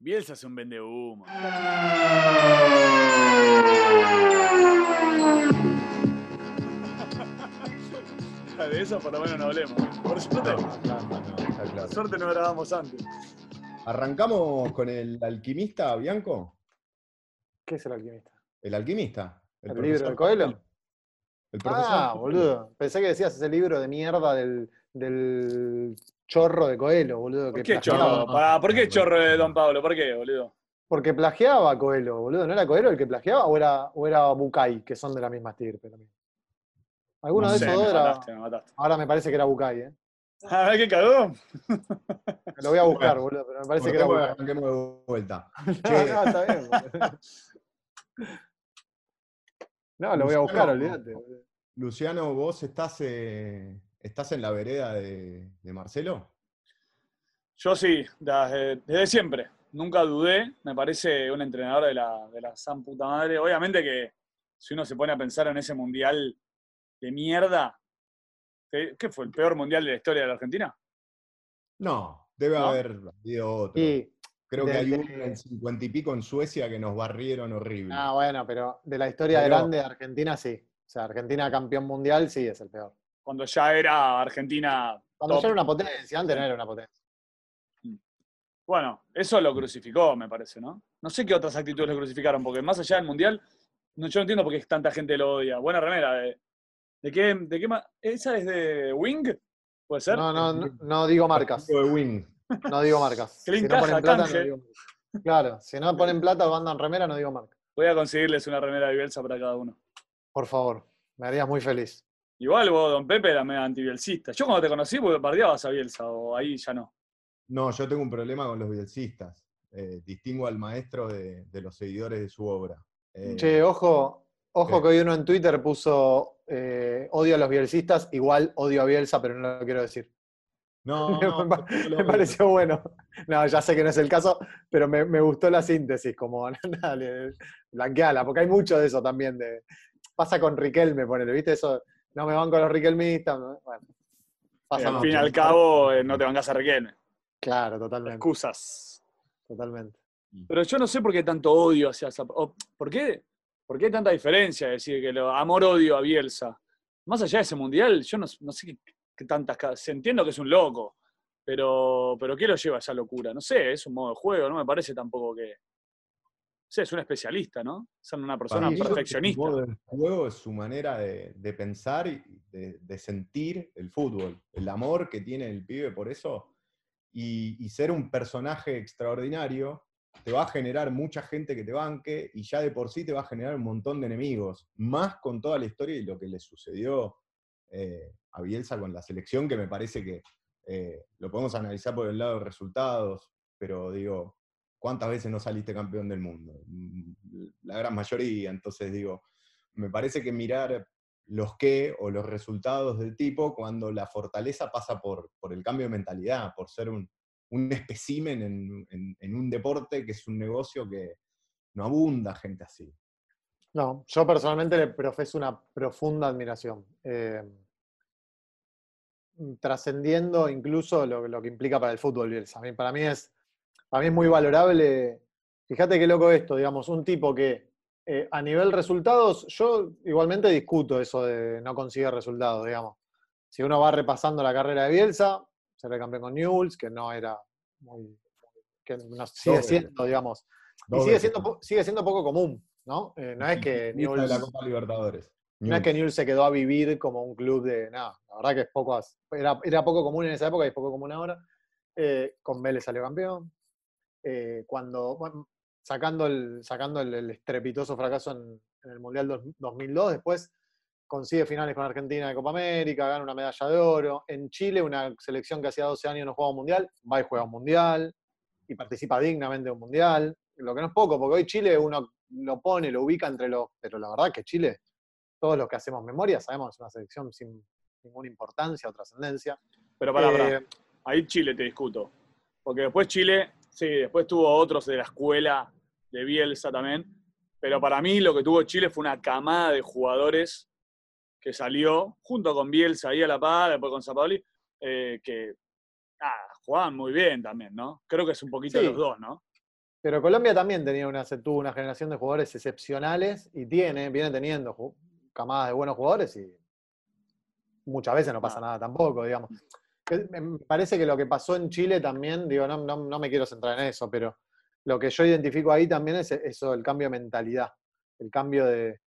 Bielsa es un vende humo. De eso por lo menos no hablemos. Por suerte, Está claro. por suerte no grabamos antes. Arrancamos con el alquimista, Bianco. ¿Qué es el alquimista? El alquimista. ¿El libro de Coelho? El profesor Ah, boludo. Pensé que decías ese libro de mierda del, del chorro de Coelho, boludo. ¿Por que qué plagiaba. chorro? Pará, ¿Por qué chorro de Don Pablo? ¿Por qué, boludo? Porque plagiaba a Coelho, boludo. ¿No era Coelho el que plagiaba o era, o era Bucay, que son de la misma estirpe también? Alguno No de sé, esos me dos era. mataste, me mataste. Ahora me parece que era Bucay, ¿eh? A ver qué cagó. Me lo voy a buscar, boludo, pero me parece que era Bucay. de vuelta. No, no, está bien, boludo. No, lo voy a buscar, Luciano, olvídate. Luciano, vos estás, eh, estás en la vereda de, de Marcelo. Yo sí, desde, desde siempre. Nunca dudé. Me parece un entrenador de la, de la san puta madre. Obviamente que si uno se pone a pensar en ese mundial de mierda, ¿qué, qué fue? ¿El peor mundial de la historia de la Argentina? No, debe ¿No? haber habido otro. Creo que hay uno en cincuenta y pico en Suecia que nos barrieron horrible. ah, bueno, pero de la historia Pero- grande de Argentina, sí. O sea, Argentina campeón mundial, sí, es el peor. Cuando ya era Argentina. Cuando top. ya era una potencia, antes no era una potencia. Bueno, eso lo crucificó, me parece, ¿no? No sé qué otras actitudes lo crucificaron, porque más allá del mundial, no, yo no entiendo por qué tanta gente lo odia. Buena remera. ¿De, de qué, de qué ¿Esa es de Wing? ¿Puede ser? No, no, no, no digo marcas. De Wing. No digo marcas. Si no ponen plata, no digo marcas. Claro, si no ponen plata o mandan remera, no digo marca. Voy a conseguirles una remera de Bielsa para cada uno. Por favor, me harías muy feliz. Igual vos, don Pepe, era medio antibielcista. Yo cuando te conocí, porque bardeabas a Bielsa, o ahí ya no. No, yo tengo un problema con los bielcistas. Eh, distingo al maestro de, de los seguidores de su obra. Eh, Che, ojo, ojo ¿Qué? que hoy uno en Twitter puso eh, odio a los bielcistas, igual odio a Bielsa, pero no lo quiero decir. no, me, no, me pareció bueno. No, ya sé que no es el caso, pero me, me gustó la síntesis, como dale, blanqueala, porque hay mucho de eso también. De, pasa con Riquelme, ponele, ¿viste? Eso, no me van con los riquelmistas. ¿no? Bueno, pasa al fin y al cabo, eh, no te bancas a Riquelme. Claro, totalmente. Excusas. totalmente. Pero yo no sé por qué tanto odio hacia esa. o ¿Por qué? ¿Por qué hay tanta diferencia? decir, que lo amor-odio a Bielsa. Más allá de ese mundial, yo no, no sé qué, qué tantas. Entiendo que es un loco, pero, pero ¿qué lo lleva a esa locura? No sé, es un modo de juego, no me parece tampoco que. Sé, es un especialista, ¿no? Es una persona perfeccionista. De juego es su manera de, de pensar y de, de sentir el fútbol. El amor que tiene el pibe por eso. Y, y ser un personaje extraordinario te va a generar mucha gente que te banque y ya de por sí te va a generar un montón de enemigos. Más con toda la historia y lo que le sucedió eh, a Bielsa con la selección, que me parece que eh, lo podemos analizar por el lado de resultados, pero digo, ¿cuántas veces no saliste campeón del mundo? Mm, La gran mayoría, entonces digo, me parece que mirar los qué o los resultados del tipo cuando la fortaleza pasa por, por el cambio de mentalidad, por ser un, un especímen en, en- un deporte que es un negocio que no abunda gente así. No, yo personalmente le profeso una profunda admiración. eh, trascendiendo incluso lo, lo que implica para el fútbol, Bielsa. Para, mí es, para mí es muy valorable. Fíjate qué loco esto, digamos, un tipo que eh, a nivel resultados, yo igualmente discuto eso de no consigue resultados, digamos. Si uno va repasando la carrera de Bielsa, se campeón con Newell's, que no era muy... que no, sigue siendo, digamos, y sigue siendo, sigue siendo poco común, ¿no? Eh, no es que de Newell's, la Copa Libertadores. no es que Newell's se quedó a vivir como un club de nada. La verdad que es poco, era, era poco común en esa época y es poco común ahora. Eh, con Vélez salió campeón. Eh, cuando, bueno, sacando, el, sacando el, el estrepitoso fracaso en, en el Mundial dos- 2002, después consigue finales con Argentina de Copa América, gana una medalla de oro. En Chile, una selección que hacía 12 años no jugaba un Mundial, va y juega un Mundial y participa dignamente de un Mundial. Lo que no es poco, porque hoy Chile uno lo pone, lo ubica entre los... Pero la verdad que Chile todos los que hacemos memoria sabemos que es una selección sin ninguna importancia o trascendencia. Pero para, Eh, ahí Chile te discuto. Porque después Chile, sí, después tuvo otros de la escuela de Bielsa también. Pero para mí lo que tuvo Chile fue una camada de jugadores que salió junto con Bielsa ahí a la par, después con Zapoli, eh, que ah, jugaban muy bien también, ¿no? Creo que es un poquito Sí. los dos, ¿no? Pero Colombia también tenía una, tuvo una generación de jugadores excepcionales y tiene, viene teniendo camadas de buenos jugadores y muchas veces no pasa nada tampoco, digamos. Me parece que lo que pasó en Chile también, digo, no, no, no me quiero centrar en eso, pero lo que yo identifico ahí también es eso, el cambio de mentalidad, el cambio de,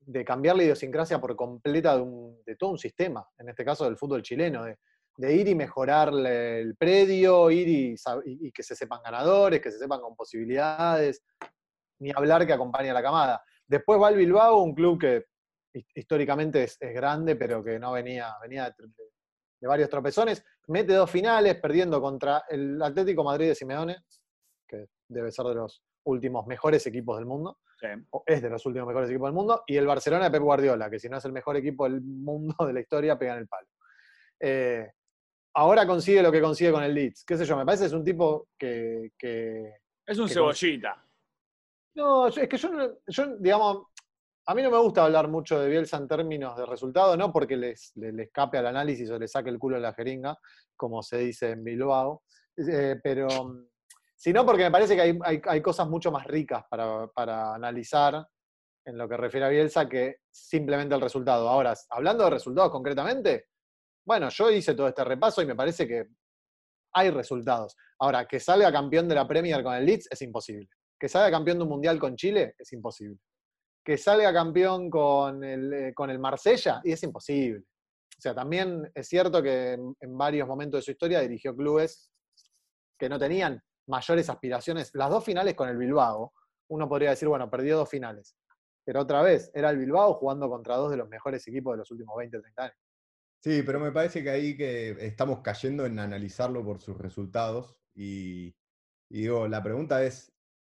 de cambiar la idiosincrasia por completa de, un- de todo un sistema, en este caso del fútbol chileno, de, ir y mejorar el predio, ir y, y- que se sepan ganadores, que se sepan con posibilidades, ni hablar que acompaña a la camada. Después va el Bilbao, un club que his- históricamente es, es grande, pero que no venía, venía de, de- varios tropezones, mete dos finales, perdiendo contra el Atlético Madrid de Simeone, que debe ser de los últimos mejores equipos del mundo, Sí. o es de los últimos mejores equipos del mundo, y el Barcelona de Pep Guardiola, que si no es el mejor equipo del mundo de la historia, pega en el palo. Eh, ahora consigue lo que consigue con el Leeds. Qué sé yo, me parece que es un tipo que. que- Es un cebollita. No, es que yo, yo, digamos, a mí no me gusta hablar mucho de Bielsa en términos de resultado, no porque les, le, le escape al análisis o le saque el culo a la jeringa, como se dice en Bilbao, eh, pero mm, sino porque me parece que hay, hay- hay cosas mucho más ricas para, para analizar en lo que refiere a Bielsa que simplemente el resultado. Ahora, hablando de resultados concretamente, bueno, yo hice todo este repaso y me parece que hay resultados. Ahora, que salga campeón de la Premier con el Leeds es imposible. Que salga campeón de un mundial con Chile es imposible. Que salga campeón con el, eh, con el Marsella y es imposible. O sea, también es cierto que en, varios momentos de su historia dirigió clubes que no tenían mayores aspiraciones. Las dos finales con el Bilbao, uno podría decir, bueno, perdió dos finales. Pero otra vez, era el Bilbao jugando contra dos de los mejores equipos de los últimos 20, 30 años. Sí, pero me parece que ahí que estamos cayendo en analizarlo por sus resultados. Y, y digo, la pregunta es,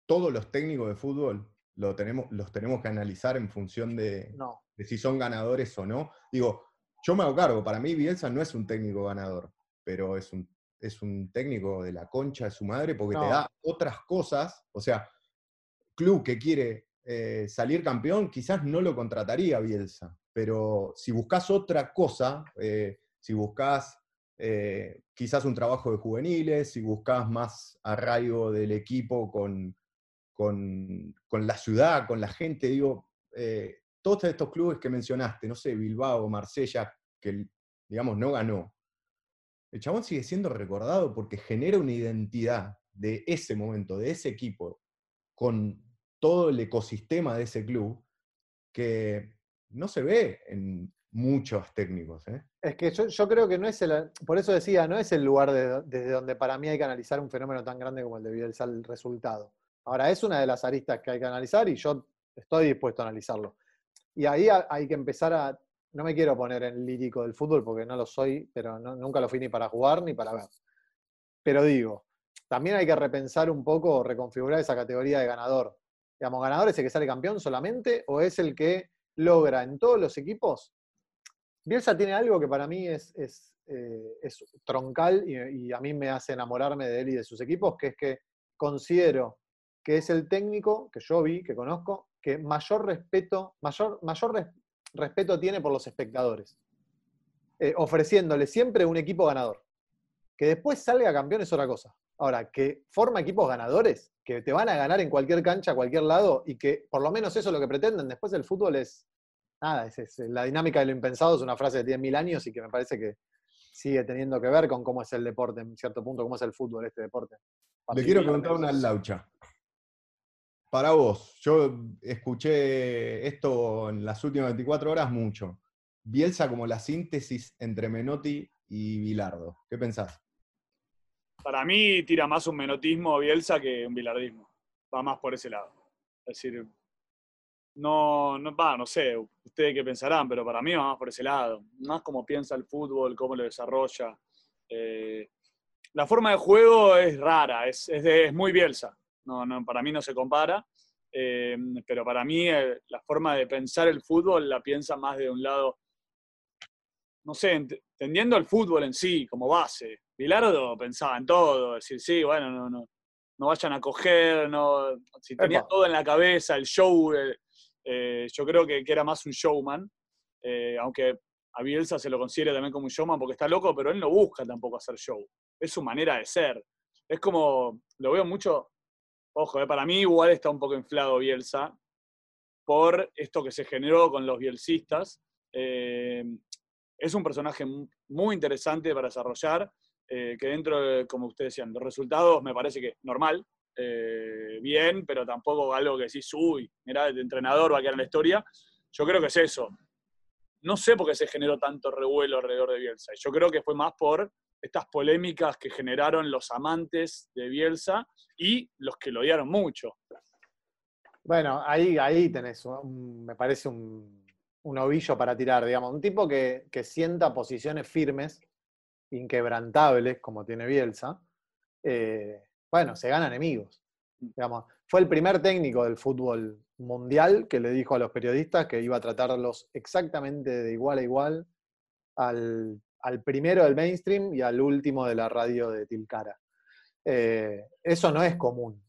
¿todos los técnicos de fútbol lo tenemos, los tenemos que analizar en función de, No, de si son ganadores o no? Digo, yo me hago cargo, para mí Bielsa no es un técnico ganador, pero es un, es un técnico de la concha de su madre porque te da otras cosas. O sea, club que quiere eh, salir campeón, quizás no lo contrataría Bielsa, pero si buscas otra cosa, eh, si buscas eh, quizás un trabajo de juveniles, si buscas más arraigo del equipo con, con, con la ciudad, con la gente, digo, eh, todos estos clubes que mencionaste, no sé, Bilbao, Marsella, que digamos no ganó, el chabón sigue siendo recordado porque genera una identidad de ese momento, de ese equipo, con todo el ecosistema de ese club, que no se ve en muchos técnicos. ¿eh? Es que yo, yo creo que no es el, por eso decía, no es el lugar de- desde donde para mí hay que analizar un fenómeno tan grande como el de Bielsa, el resultado. Ahora, es una de las aristas que hay que analizar y yo estoy dispuesto a analizarlo. Y ahí ha- hay que empezar a, no me quiero poner en lírico del fútbol porque no lo soy, pero nunca lo fui ni para jugar ni para ver. Pero digo, también hay que repensar un poco, reconfigurar esa categoría de ganador. Digamos, ¿ganador es el que sale campeón solamente o es el que logra en todos los equipos Bielsa tiene algo que para mí es, es, eh, es troncal y a mí me hace enamorarme de él y de sus equipos, que es que considero que es el técnico que yo vi, que conozco, que mayor respeto, mayor, mayor res- respeto tiene por los espectadores, eh, ofreciéndole siempre un equipo ganador. Que después salga campeón es otra cosa. Ahora, que forma equipos ganadores, que te van a ganar en cualquier cancha, a cualquier lado, y que por lo menos eso es lo que pretenden. Después el fútbol es, nada, es, es- la dinámica de lo impensado es una frase tiene mil años y que me parece que sigue teniendo que ver con cómo es el deporte en cierto punto, cómo es el fútbol, este deporte. Le quiero preguntar una laucha. Para vos, yo escuché esto en las últimas 24 horas mucho. Bielsa como la síntesis entre Menotti y Bilardo. ¿Qué pensás? Para mí tira más un menotismo Bielsa que un bilardismo. Va más por ese lado. Es decir, no, no, va, no sé, ustedes qué pensarán, pero para mí va más por ese lado. Más cómo piensa el fútbol, cómo lo desarrolla. Eh, la forma de juego es rara, es muy Bielsa. No, no, para mí no se compara. Eh, pero para mí eh, la forma de pensar el fútbol la piensa más de un lado, no sé, ent- entendiendo el fútbol en sí como base. Bilardo pensaba en todo, decir, sí, bueno, no, no, no vayan a coger, no, si tenía Epa. todo en la cabeza, el show, eh, yo creo que, que era más un showman, aunque a Bielsa se lo considere también como un showman porque está loco, pero él no busca tampoco hacer show, es su manera de ser. Es como, lo veo mucho, Ojo, eh, para mí igual está un poco inflado Bielsa por esto que se generó con los bielsistas. Eh, es un personaje mu- muy interesante para desarrollar, eh, que dentro, de, como ustedes decían, los resultados me parece que normal, eh, bien, pero tampoco algo que decís, uy, mirá, el entrenador va a quedar en la historia. Yo creo que es eso. No sé por qué se generó tanto revuelo alrededor de Bielsa. Yo creo que fue más por estas polémicas que generaron los amantes de Bielsa y los que lo odiaron mucho. Bueno, ahí, ahí tenés, un- me parece un, un ovillo para tirar, digamos. Un tipo que, que sienta posiciones firmes, inquebrantables, como tiene Bielsa, eh, bueno, se gana enemigos. Digamos, fue el primer técnico del fútbol mundial que le dijo a los periodistas que iba a tratarlos exactamente de igual a igual al, al primero del mainstream y al último de la radio de Tilcara. Eh, eso no es común.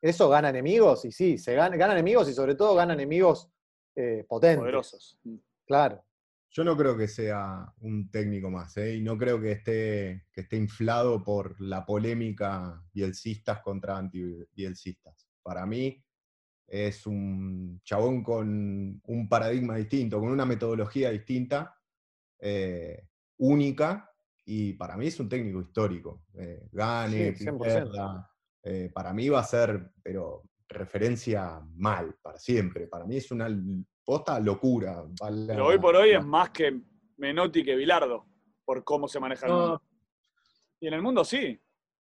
¿Eso gana enemigos? Y sí, se gana, gana enemigos y sobre todo gana enemigos eh, potentes. Poderosos. Claro. Yo no creo que sea un técnico más, ¿eh? y no creo que esté, que esté inflado por la polémica bielcistas contra anti-bielcistas. Para mí es un chabón con un paradigma distinto, con una metodología distinta, eh, única, y para mí es un técnico histórico. Eh, gane, Sí, 100%. pierda, eh, para mí va a ser, pero referencia mal, para siempre. Para mí es una posta locura. vale Pero hoy por hoy la- es más que Menotti que Bilardo, por cómo se maneja el mundo. Y en el mundo sí.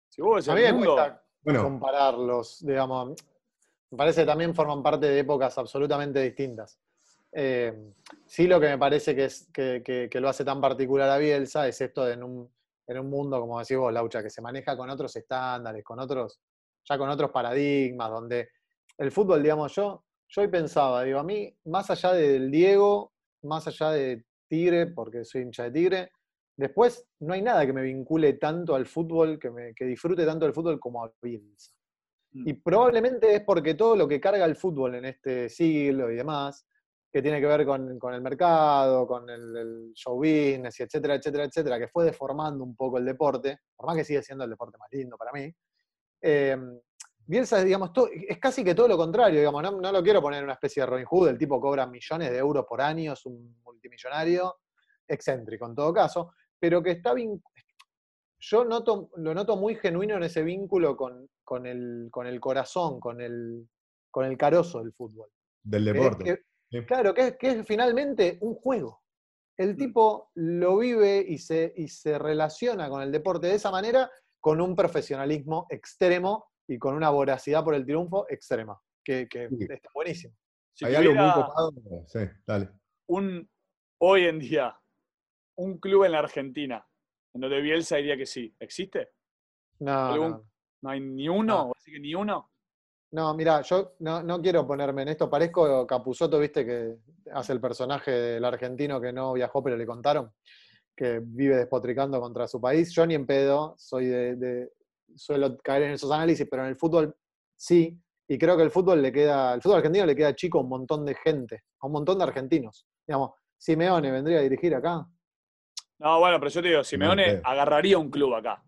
Si vos ves A mí el me mundo, cuesta Bueno, compararlos, digamos. Me parece que también forman parte de épocas absolutamente distintas. Eh, sí lo que me parece que, es, que, que- que lo hace tan particular a Bielsa es esto de en un, en un mundo, como decís vos, Laucha, que se maneja con otros estándares, con otros, ya con otros paradigmas, donde el fútbol, digamos, yo, yo hoy pensaba, digo, a mí, más allá del Diego, más allá de Tigre, porque soy hincha de Tigre, después no hay nada que me vincule tanto al fútbol, que, me, que disfrute tanto del fútbol como a Bielsa. Mm. Y probablemente es porque todo lo que carga el fútbol en este siglo y demás, que tiene que ver con, con el mercado, con el, el show business, y etcétera, etcétera, etcétera, que fue deformando un poco el deporte, por más que sigue siendo el deporte más lindo para mí. Eh, Bielsa digamos, es casi que todo lo contrario, digamos, no, no lo quiero poner en una especie de Robin Hood, el tipo cobra millones de euros por año, es un multimillonario, excéntrico en todo caso, pero que está yo noto, lo noto muy genuino en ese vínculo con, con el, con el corazón, con el, con el carozo del fútbol. del es deporte. Sí. claro, que es, que es finalmente un juego. El tipo lo vive y se, y se relaciona con el deporte de esa manera, con un profesionalismo extremo y con una voracidad por el triunfo extrema, que, que Sí. está buenísimo. si Hay algo muy copado. Sí, dale. un, hoy en día, un club en la Argentina, en donde Bielsa diría que sí, ¿existe? No, ¿Algún- no. ¿No hay ni uno? No. ¿Así que ni uno? No, mira, yo no, no quiero ponerme en esto. Parezco Capuzoto, viste, que hace el personaje del argentino que no viajó, pero le contaron, que vive despotricando contra su país. Yo ni en pedo, soy de, de- suelo caer en esos análisis, pero en el fútbol sí. Y creo que el fútbol le queda, el fútbol argentino le queda chico a un montón de gente, a un montón de argentinos. Digamos, Simeone vendría a dirigir acá. No, bueno, pero yo te digo, Simeone agarraría un club acá.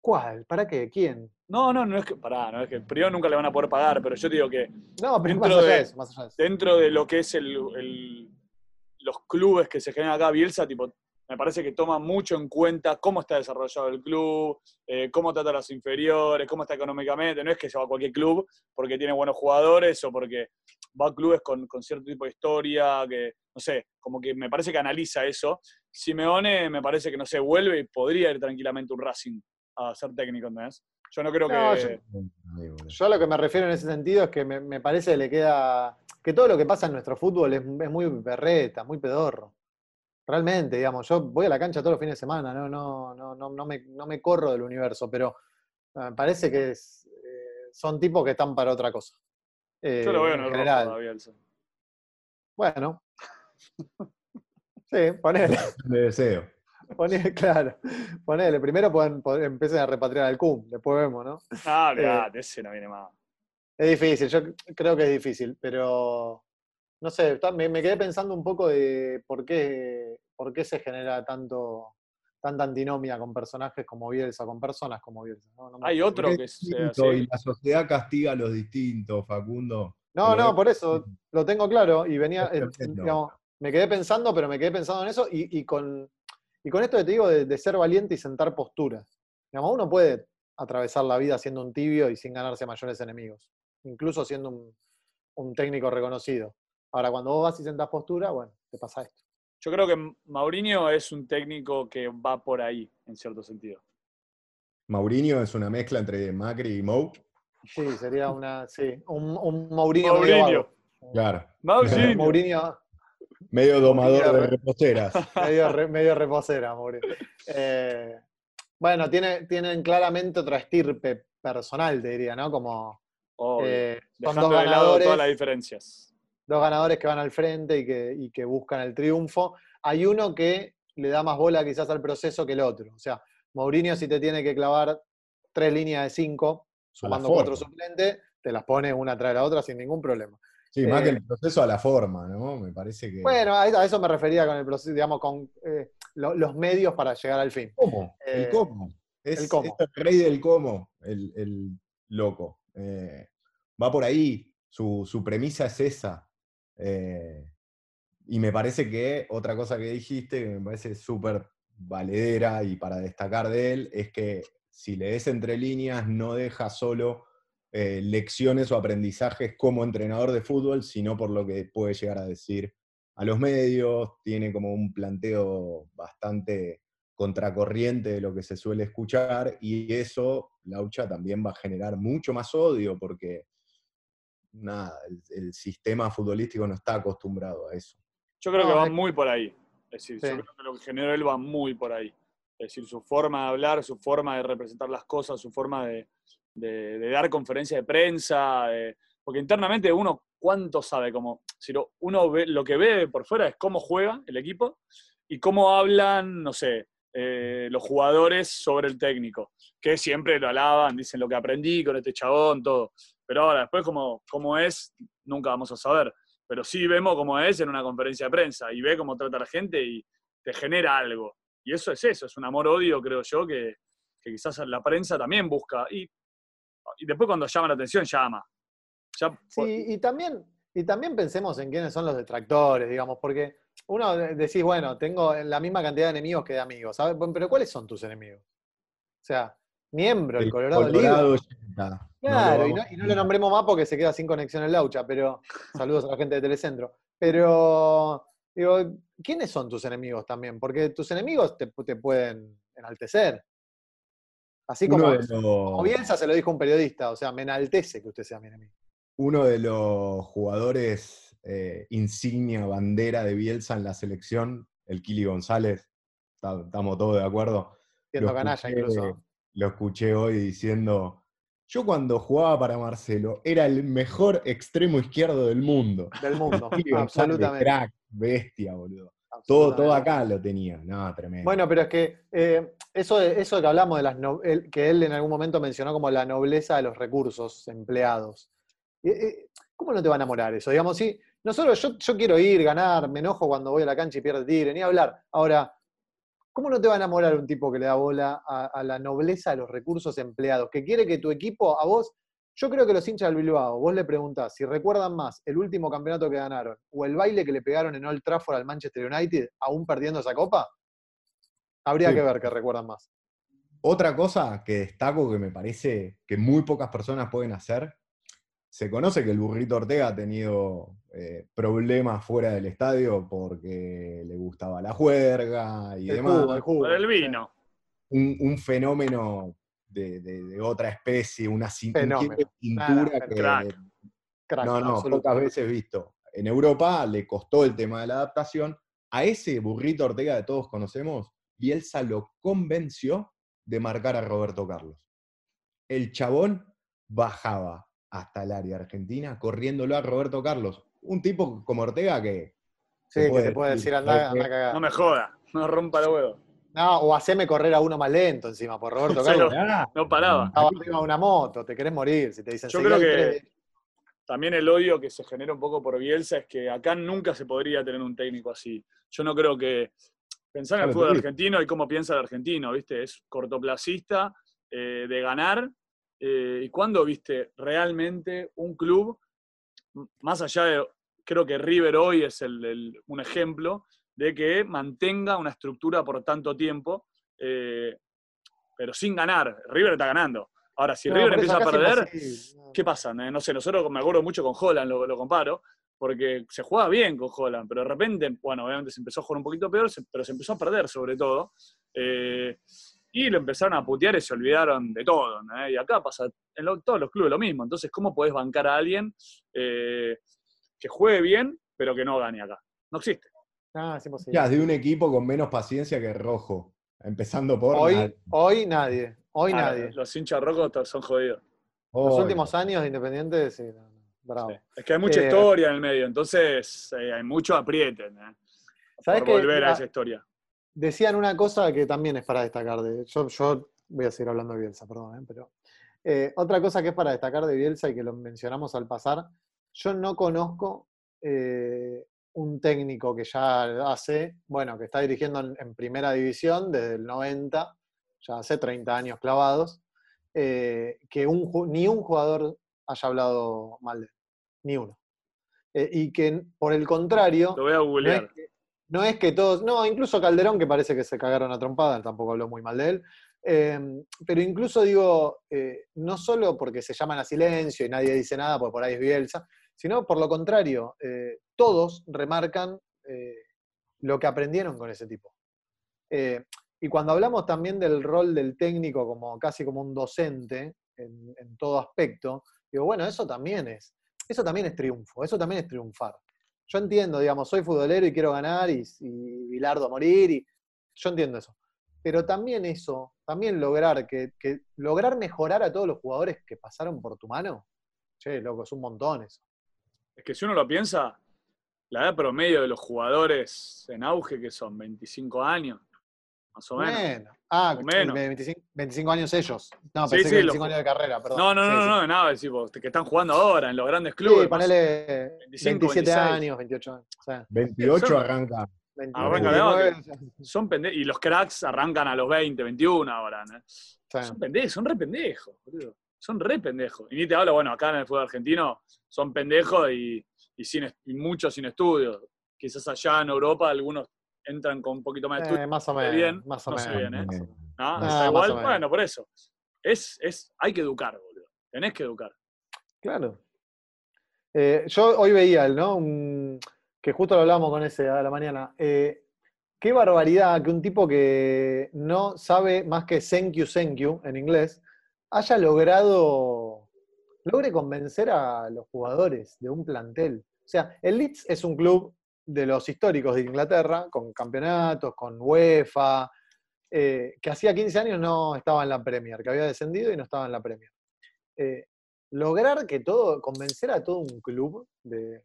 ¿Cuál? ¿Para qué? ¿Quién? No, no, no es que, pará, no es que Prión nunca le van a poder pagar, pero yo digo que No, pero Dentro más allá de- de eso, más allá de eso. dentro de lo que es el, el- los clubes que se generan acá, Bielsa, tipo, me parece que toma mucho en cuenta cómo está desarrollado el club, eh, cómo trata a los inferiores, cómo está económicamente. No es que se va a cualquier club porque tiene buenos jugadores o porque va a clubes con, con cierto tipo de historia, que, no sé, como que me parece que analiza eso. Simeone me parece que, no sé, vuelve y podría ir tranquilamente un Racing a ser técnico, ¿entendés? Yo no creo No, que... yo- a lo que me refiero en ese sentido es que me, me parece que le queda. que todo lo que pasa en nuestro fútbol es, es muy berreta, muy pedorro. Realmente, digamos, yo voy a la cancha todos los fines de semana, no, no, no, no, no, me, no me corro del universo, pero eh, me parece que es, eh, son tipos que están para otra cosa. Eh, Yo lo veo en el general. rojo a Bielsa. Bueno. Sí, ponele, De deseo. Ponele, claro. Ponele. Primero pueden, pueden- empiecen a repatriar al CUM, después vemos, ¿no? Ah, Eh, olvidate, ese no viene más. Es difícil, yo creo que es difícil, pero no sé, me, me quedé pensando un poco de por qué, por qué se genera tanto, tanta antinomia con personajes como Bielsa, con personas como Bielsa. ¿no? Hay otro que es distinto y la sociedad castiga a los distintos, Facundo. No, Pero no, es- por eso lo tengo claro y venía, eh, digamos, me quedé pensando, pero me quedé pensando en eso y, y con, y con esto que te digo de, de ser valiente y sentar posturas. Digamos, uno puede atravesar la vida siendo un tibio y sin ganarse mayores enemigos, incluso siendo un, un técnico reconocido. Ahora, cuando vos vas y sentás postura, bueno, te pasa esto. Yo creo que Mourinho es un técnico que va por ahí, en cierto sentido. Mourinho es una mezcla entre Macri y Mou. Sí, sería una, sí, un, un Mourinho. Mourinho. Claro. Mourinho. Mourinho Medio domador de re- reposteras. medio, re- medio reposera, Mourinho. Eh, bueno, tiene, tienen claramente otra estirpe personal, te diría, ¿no? Como eh, son dos de lado ganadores, todas las diferencias. dos ganadores que van al frente y que, y que buscan el triunfo. Hay uno que le da más bola quizás al proceso que el otro. O sea, Mourinho si te tiene que clavar tres líneas de cinco, sumando cuatro suplentes, te las pone una tras la otra sin ningún problema. Sí, más Eh, que el proceso a la forma, ¿no? Me parece que. Bueno, a eso, a eso me refería con el proceso, digamos, con eh, lo- los medios para llegar al fin. ¿Cómo? Eh, el cómo. Es, el cómo. es el rey del cómo, el, el loco. Eh, va por ahí. Su, su premisa es esa. Eh, y me parece que otra cosa que dijiste, que me parece súper valedera y para destacar de él, es que si lees entre líneas, no deja solo eh, lecciones o aprendizajes como entrenador de fútbol, sino por lo que puede llegar a decir a los medios, tiene como un planteo bastante contracorriente de lo que se suele escuchar, y eso, Laucha, también va a generar mucho más odio, porque nada, el, el sistema futbolístico no está acostumbrado a eso. Yo creo No, que va es- muy por ahí. Es decir, Sí. yo creo que lo que generó él va muy por ahí. Es decir, su forma de hablar, su forma de representar las cosas, su forma de, de- de dar conferencia de prensa. de- porque internamente uno, ¿cuánto sabe? Como, si lo- uno ve, lo que ve por fuera es cómo juega el equipo y cómo hablan, no sé, eh, los jugadores sobre el técnico. Que siempre lo alaban, dicen lo que aprendí con este chabón, todo. Pero ahora, después, cómo, cómo es, nunca vamos a saber pero sí vemos cómo es en una conferencia de prensa y ve cómo trata a la gente y te genera algo. Y eso es eso, es un amor-odio, creo yo, que, que quizás la prensa también busca. Y, y después cuando llama la atención, llama. Ya, Sí, y también, y también pensemos en quiénes son los detractores, digamos, porque uno de- decís, bueno, tengo la misma cantidad de enemigos que de amigos, ¿sabes? Pero ¿cuáles son tus enemigos? O sea, miembro, el, Colorado, Colorado Libre. Claro, y, no, y no lo nombremos más porque se queda sin conexión en Laucha, pero saludos a la gente de Telecentro. Pero, digo, ¿quiénes son tus enemigos también? Porque tus enemigos te, te pueden enaltecer. Así como, Uno de, como los, Bielsa se lo dijo un periodista, o sea, me enaltece que usted sea mi enemigo. uno de los jugadores eh, insignia, bandera de Bielsa en la selección, el Kili González, estamos todos de acuerdo. Siendo Lo canalla escuché- incluso. Lo escuché hoy diciendo, yo cuando jugaba para Marcelo era el mejor extremo izquierdo del mundo. Del mundo, absolutamente. crack, bestia, boludo. Todo, todo acá lo tenía. No, tremendo. Bueno, pero es que eh, eso, de- eso que hablamos de las no- el- que él en algún momento mencionó como la nobleza de los recursos empleados. Eh, eh, ¿Cómo no te va a enamorar eso? Digamos, sí, nosotros, yo, yo quiero ir, ganar, me enojo cuando voy a la cancha y pierde el tigre, ni hablar. Ahora, ¿cómo no te va a enamorar un tipo que le da bola a, a la nobleza de los recursos empleados? Que quiere que tu equipo, a vos, yo creo que los hinchas del Bilbao, vos le preguntás si recuerdan más el último campeonato que ganaron o el baile que le pegaron en Old Trafford al Manchester United, aún perdiendo esa copa, habría Sí. que ver que recuerdan más. Otra cosa que destaco que me parece que muy pocas personas pueden hacer, se conoce que el burrito Ortega ha tenido eh, problemas fuera del estadio porque le gustaba la juerga y El demás. jugo, el jugo. el vino. Un, un fenómeno de, de- de otra especie, una cintura Claro, que crack. Crack, no, no, pocas veces visto. En Europa le costó el tema de la adaptación. A ese burrito Ortega de todos conocemos, Bielsa lo convenció de marcar a Roberto Carlos. El chabón bajaba hasta el área argentina corriéndolo a Roberto Carlos. Un tipo como Ortega que... Sí, se que te puede decir anda, anda. No me joda, no rompa los huevos. No, o haceme correr a uno más lento encima, por Roberto Carlos. No paraba. Estaba arriba de una moto, te querés morir. Si te dicen Yo "Seguí creo que- tres". También el odio que se genera un poco por Bielsa es que acá nunca se podría tener un técnico así. Yo no creo que. Pensar en el fútbol argentino y cómo piensa el argentino, ¿viste? Es cortoplacista, eh, de ganar. eh, ¿Y cuándo viste realmente un club, más allá de, creo que River hoy es el- el- un ejemplo, de que mantenga una estructura por tanto tiempo, eh, pero sin ganar? River está ganando. Ahora, si No, River empieza a perder. ¿qué pasa? No sé, nosotros me acuerdo mucho con Holland, lo, lo comparo, porque se juega bien con Holland, pero de repente, bueno, obviamente se empezó a jugar un poquito peor, pero se empezó a perder sobre todo. eh, y lo empezaron a putear y se olvidaron de todo. ¿no? Y acá pasa en lo- todos los clubes lo mismo. Entonces, ¿cómo podés bancar a alguien eh, que juegue bien, pero que no gane acá? No existe. No, es imposible. Ya, de un equipo con menos paciencia que Rojo. Empezando por. Hoy, nadie. hoy nadie. Hoy Ah, nadie. Los hinchas rojos son jodidos. Los últimos años de Independiente, sí, no, no, bravo. Sí. Es que hay mucha Eh, historia en el medio, entonces eh, hay mucho apriete. ¿no? ¿Sabés Por que volver a la- esa historia. Decían una cosa que también es para destacar. De, yo, yo voy a seguir hablando de Bielsa, perdón, ¿eh? pero eh, otra cosa que es para destacar de Bielsa y que lo mencionamos al pasar, yo no conozco eh, un técnico que ya hace, bueno, que está dirigiendo en, en primera división desde el 90, ya hace 30 años clavados, eh, que un, ni un jugador haya hablado mal de él, ni uno. Eh, y que por el contrario, Lo voy a no googlear. es, que, no es que todos, no, incluso Calderón, que parece que se cagaron a trompada, tampoco habló muy mal de él, eh, pero incluso digo, eh, no solo porque se llaman a silencio y nadie dice nada, porque por ahí es Bielsa, sino por lo contrario, eh, todos remarcan eh, lo que aprendieron con ese tipo. Eh, y cuando hablamos también del rol del técnico como casi como un docente en, todo aspecto, digo, bueno, eso también es, eso también es triunfo, eso también es triunfar. Yo entiendo, digamos, soy futbolero y quiero ganar y, y Bilardo morir, y yo entiendo eso. Pero también eso, también lograr que, que lograr mejorar a todos los jugadores que pasaron por tu mano, che, loco, es un montón eso. Es que si uno lo piensa, la edad promedio de los jugadores en auge, que son 25 años, más o menos. Bueno. Ah, O menos. 25, 25 años ellos. No, Sí, pensé sí, que los 25 ju- años de carrera, perdón. No, no, Sí, no, sí. no, nada, decimos, que están jugando ahora en los grandes clubes. Sí, ponele 25, 27 26. años, 28 años. o sea, 28 Son- arranca. 29, Arranca de 29, Son pendejos. Y los cracks arrancan a los 20, 21 ahora. ¿no? Son pendejos, son re pendejos, boludo. Son re pendejos. Y ni te hablo, bueno, acá en el fútbol argentino son pendejos y, y sin, y muchos sin estudios. Quizás allá en Europa algunos entran con un poquito más de estudios. eh, más o menos. bien, más o no sé menos. bien, ¿eh? menos. ¿no? Ah, Está igual, menos. bueno, por eso. Es, es, hay que educar, boludo. Tenés que educar. Claro. Eh, yo hoy veía, ¿no? Un- que justo lo hablamos con ese a la mañana. Eh, qué barbaridad que un tipo que no sabe más que thank you, thank you en inglés, haya logrado, logre convencer a los jugadores de un plantel. O sea, el Leeds es un club de los históricos de Inglaterra, con campeonatos, con UEFA, eh, que hacía 15 años no estaba en la Premier, que había descendido y no estaba en la Premier. Eh, lograr que todo, convencer a todo un club de,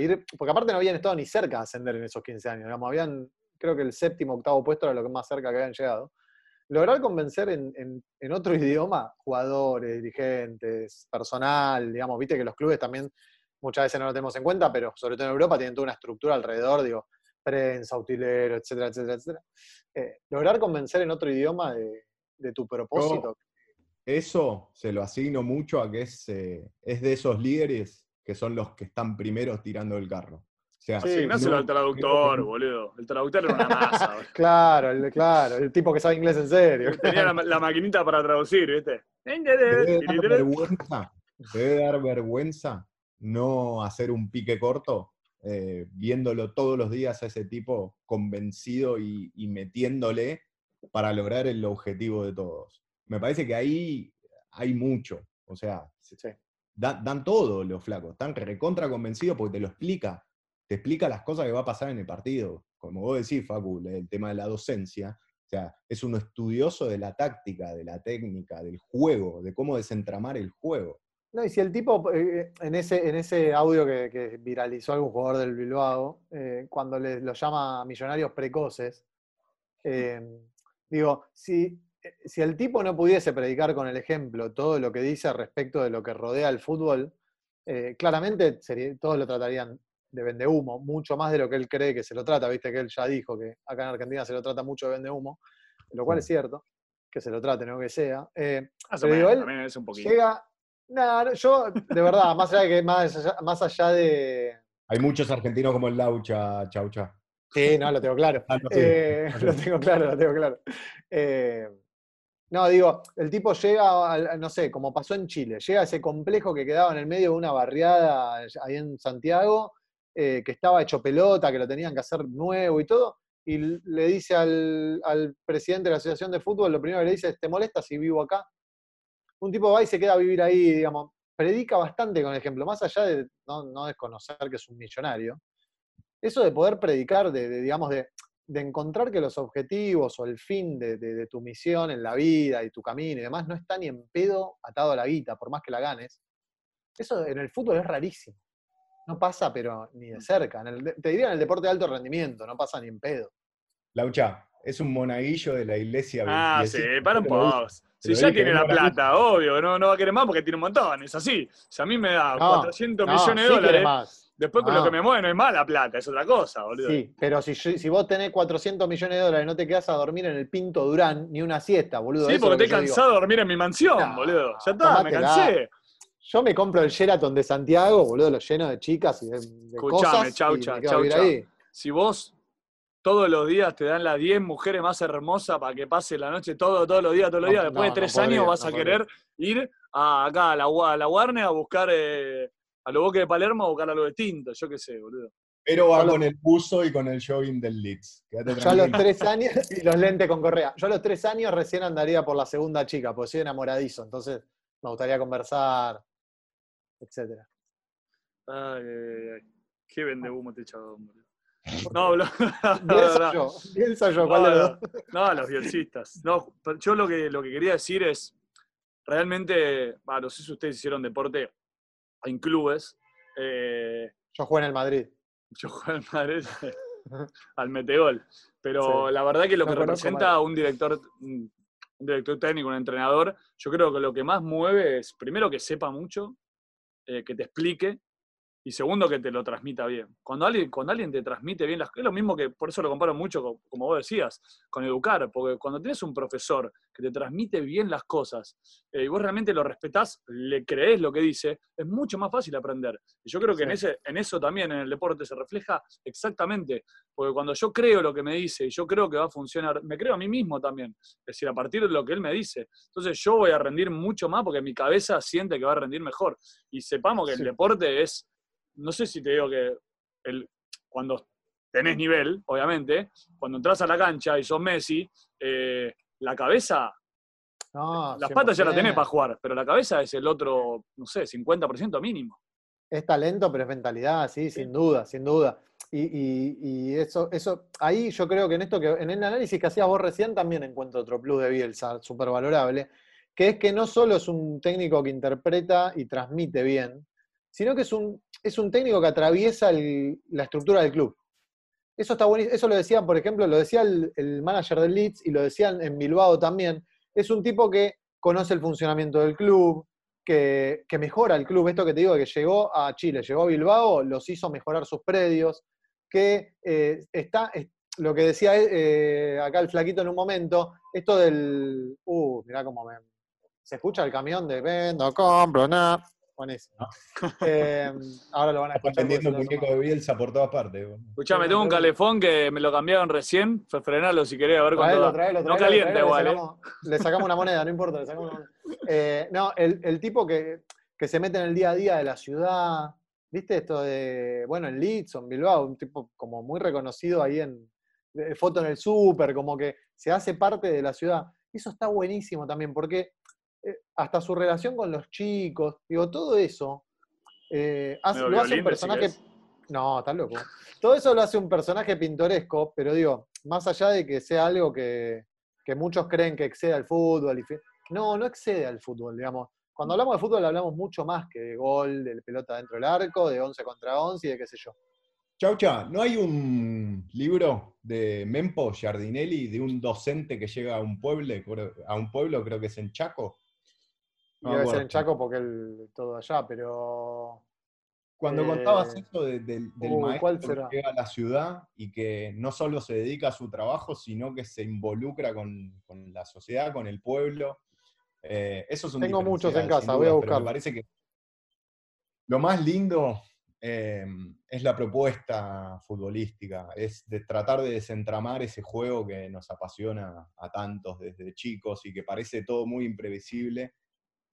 ir, porque aparte no habían estado ni cerca de ascender en esos 15 años, digamos, habían, creo que el séptimo, octavo puesto era lo que más cerca que habían llegado. Lograr convencer en, en- otro idioma, jugadores, dirigentes, personal, digamos, viste que los clubes también muchas veces no lo tenemos en cuenta, pero sobre todo en Europa tienen toda una estructura alrededor, digo, prensa, utilero, etcétera, etcétera, etcétera. Eh, lograr convencer en otro idioma de, de tu propósito. Eso se lo asigno mucho a que es, eh, es de esos líderes que son los que están primeros tirando el carro. Sea, Sí, no- al traductor, boludo. El traductor era una masa. boludo. Claro, el, claro, el tipo que sabe inglés en serio. Tenía la, la maquinita para traducir, ¿viste? Debe dar vergüenza, debe dar vergüenza no hacer un pique corto, eh, viéndolo todos los días a ese tipo convencido y, y metiéndole para lograr el objetivo de todos. Me parece que ahí hay mucho. O sea, se- Sí. da- dan todo los flacos, están recontra convencidos porque te lo explica. Te explica las cosas que va a pasar en el partido. Como vos decís, Facu, el tema de la docencia. O sea, es un estudioso de la táctica, de la técnica, del juego, de cómo desentramar el juego. No, y si el tipo, eh, en, ese, en ese audio que, viralizó algún jugador del Bilbao, eh, cuando les, los llama millonarios precoces, eh, digo, si, si el tipo no pudiese predicar con el ejemplo todo lo que dice respecto de lo que rodea el fútbol, claramente sería- todos lo tratarían de vende humo, mucho más de lo que él cree que se lo trata. Viste que él ya dijo que acá en Argentina se lo trata mucho de vende humo, lo cual es cierto, que se lo trate, no que sea. Eh, pero digo, menos, él también es un poquito. llega. Nah, no, yo, de verdad, más allá de que más allá, más allá de. Hay muchos argentinos como el Laucha, Chaucha. Sí, no, lo tengo claro. Ah, no, sí. Eh, lo tengo claro, lo tengo claro. Eh, no, digo, el tipo llega, al- no sé, como pasó en Chile, llega a ese complejo que quedaba en el medio de una barriada ahí en Santiago, eh, que estaba hecho pelota, que lo tenían que hacer nuevo y todo, y le dice al, al presidente de la Asociación de Fútbol, lo primero que le dice es, ¿te molesta si vivo acá? Un tipo va y se queda a vivir ahí, digamos, predica bastante con el ejemplo, más allá de no, no desconocer que es un millonario, eso de poder predicar, de, digamos, de, de encontrar que los objetivos o el fin de, de- de tu misión en la vida y tu camino y demás no está ni en pedo atado a la guita, por más que la ganes. Eso en el fútbol es rarísimo. No pasa, pero ni de cerca. En el de- te diría en el deporte de alto rendimiento, no pasa ni en pedo. Laucha, es un monaguillo de la iglesia. Ah, sí, para un poco. Si ya tiene la plata, obvio, no, no va a querer más porque tiene un montón, es así. Si a mí me da No, 400 No, millones de sí dólares, más. después con lo que me mueve no es mala plata, es otra cosa, boludo. Sí, pero si, yo- si vos tenés 400 millones de dólares y no te quedás a dormir en el Pinto Durán ni una siesta, boludo. Sí, porque que estoy digo. cansado de dormir en mi mansión, No, boludo. Ya está, me cansé. Yo me compro el Sheraton de Santiago, boludo, lo lleno de chicas y de, de Escuchame, cosas. chaucha, y me quedo a vivir chaucha. ahí. Si vos todos los días te dan las 10 mujeres más hermosas para que pase la noche todo, todos los días, todos los No, días, después no, de no tres podría, años vas no a podría. querer ir a, acá a la, a la Warner a buscar eh, a los boques de Palermo a buscar algo distinto, yo qué sé, boludo. Pero va con el buzo y con el jogging del Leeds. Yo a los tres años, y los lentes con correa. Yo a los tres años recién andaría por la segunda chica, porque soy enamoradizo, entonces me gustaría conversar, etcétera. Ay, ay, ay. Qué vende humo este chabón, boludo. No, boludo. Bielsa yo, Bielsa yo, ¿cuál de los dos? No, los bielcistas. No, yo lo que, lo que quería decir es, realmente, bah, no sé si ustedes hicieron deporte en clubes. eh, Yo jugué en el Madrid. yo juego al Madrid al Metegol. Pero Sí. la verdad que lo No que representa un director, un director técnico, un entrenador, yo creo que lo que más mueve es, primero, que sepa mucho, eh, que te explique, y segundo, que te lo transmita bien. Cuando alguien, cuando alguien te transmite bien las cosas, es lo mismo que, por eso lo comparo mucho, con- como vos decías, con educar, porque cuando tienes un profesor que te transmite bien las cosas eh, y vos realmente lo respetás, le crees lo que dice, es mucho más fácil aprender. Y yo creo que en, Sí. ese, en eso también, en el deporte, se refleja exactamente, porque cuando yo creo lo que me dice y yo creo que va a funcionar, me creo a mí mismo también, es decir, a partir de lo que él me dice. Entonces yo voy a rendir mucho más porque mi cabeza siente que va a rendir mejor. Y sepamos que Sí. el deporte es, no sé si te digo que el, cuando tenés nivel, obviamente, cuando entras a la cancha y sos Messi, eh, la cabeza, No, las patas ya las tenés 100%. para jugar, pero la cabeza es el otro, no sé, 50% mínimo. Es talento, pero es mentalidad, sí, sin duda, sin duda. Y, y- y eso, eso, ahí yo creo que en esto que, en el análisis que hacías vos recién también encuentro otro plus de Bielsa, súper valorable, que es que no solo es un técnico que interpreta y transmite bien, sino que es un, es un técnico que atraviesa la estructura del club. Eso está buenísimo. Eso lo decía, por ejemplo, lo decía el, manager del Leeds y lo decían en Bilbao también. Es un tipo que conoce el funcionamiento del club, que, que mejora el club. Esto que te digo, que llegó a Chile, llegó a Bilbao, los hizo mejorar sus predios, que eh, está, es- lo que decía eh, acá el flaquito en un momento, esto del... Uh, mirá cómo me... Se escucha el camión de vendo, compro, nada. Buenísimo. Eh, ahora lo van a Está escuchar. lo muñeco de Bielsa por todas partes. boludo. Escuchame, tengo un calefón que me lo cambiaron recién, fue frenarlo si querés, a ver cuánto Traelo, da. traelo, No traelo, igual, le, ¿eh? sacamos, le sacamos una moneda, no importa, le sacamos una moneda. Eh, no, el, el tipo que, que se mete en el día a día de la ciudad, ¿viste esto de, bueno, en Leeds o en Bilbao, un tipo como muy reconocido ahí en de foto en el súper, como que se hace parte de la ciudad. Eso está buenísimo también, porque hasta su relación con los chicos, digo, todo eso eh, hace- lo hace un personaje no, estás loco. Todo eso lo hace un personaje pintoresco, pero digo, más allá de que sea algo que, que muchos creen que excede al fútbol. y no, no excede al fútbol, digamos. Cuando hablamos de fútbol hablamos mucho más que de gol, de pelota dentro del arco, de 11 contra 11 y de qué sé yo. Chaucha, ¿no hay un libro de Mempo Giardinelli de un docente que llega a un pueblo, a un pueblo, creo que es en Chaco? No me debe ser en Chaco porque el, todo allá, pero Cuando Eh, contabas eso de- del, del uy, maestro ¿cuál que llega a la ciudad y que no solo se dedica a su trabajo, sino que se involucra con, con la sociedad, con el pueblo. eh, eso es un Tengo muchos en casa, voy a. Me parece que lo más lindo eh, es la propuesta futbolística, es de tratar de desentramar ese juego que nos apasiona a tantos desde chicos y que parece todo muy imprevisible.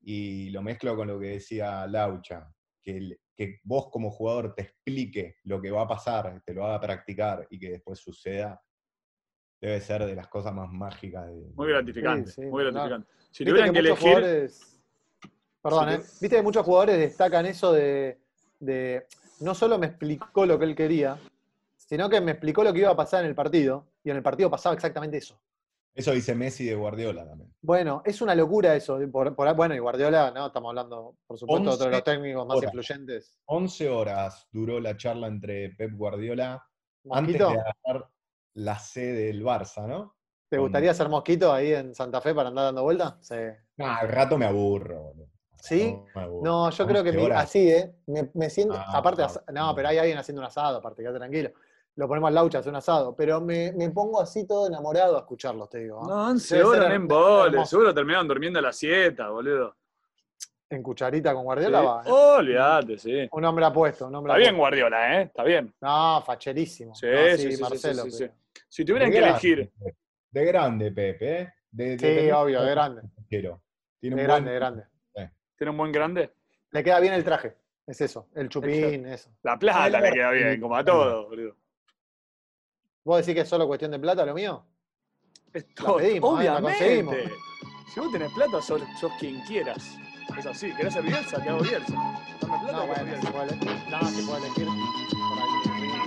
Y lo mezclo con lo que decía Laucha, que, el- que vos como jugador te explique lo que va a pasar, te lo haga practicar y que después suceda, debe ser de las cosas más mágicas. de- Muy gratificante, Sí, sí, muy claro. gratificante. Si tuvieran que muchos elegir, jugadores- Perdón, ¿eh? que- Viste que muchos jugadores destacan eso de, de- No solo me explicó lo que él quería, sino que me explicó lo que iba a pasar en el partido, y en el partido pasaba exactamente eso. Eso dice Messi de Guardiola también. Bueno, es una locura eso. Por, por- bueno, y Guardiola, ¿no? Estamos hablando, por supuesto, de otro de los 11 técnicos más horas. influyentes. 11 horas duró la charla entre Pep Guardiola antes Mosquito, de agarrar la sede del Barça, ¿no? ¿te gustaría ser mosquito ahí en Santa Fe para andar dando vueltas? Sí. Al rato me aburro. boludo. ¿Sí? No, me aburro. No, yo creo que 11 mi- horas. así, ¿eh? Me, me siento. Ah, aparte, no, no. pero hay alguien haciendo un asado, aparte, quédate tranquilo. Lo ponemos al laucha, hace un asado. Pero me, me pongo así todo enamorado a escucharlos, te digo. ¿eh? no, 11 Debe ser horas en hermoso. seguro terminaron durmiendo a las 7, boludo. En cucharita con Sí. Guardiola va. ¿eh? Oh, olvídate, sí. Un hombre apuesto, un hombre Está bien. Guardiola, ¿eh? Está bien. No, facherísimo. Sí, No, sí, sí, sí, Marcelo. sí, sí, Si tuvieran De que grande, elegir. De grande, Pepe. ¿eh? De, de Sí, obvio, de grande. Quiero. Tiene De un grande, buen- de grande. tiene un buen grande. Le queda bien el traje. Es eso. El chupín, eso. La plata le queda bien, como a todo, boludo. ¿Vos decís que es solo cuestión de plata lo mío? Es La pedimos, ¿eh? La conseguimos. si vos tenés plata, sos, sos quien quieras. Es así, ¿querés ser Bielsa? Te hago Bielsa. Dame plata, No, bueno, Bielsa. se puede, no, se puede elegir por ahí.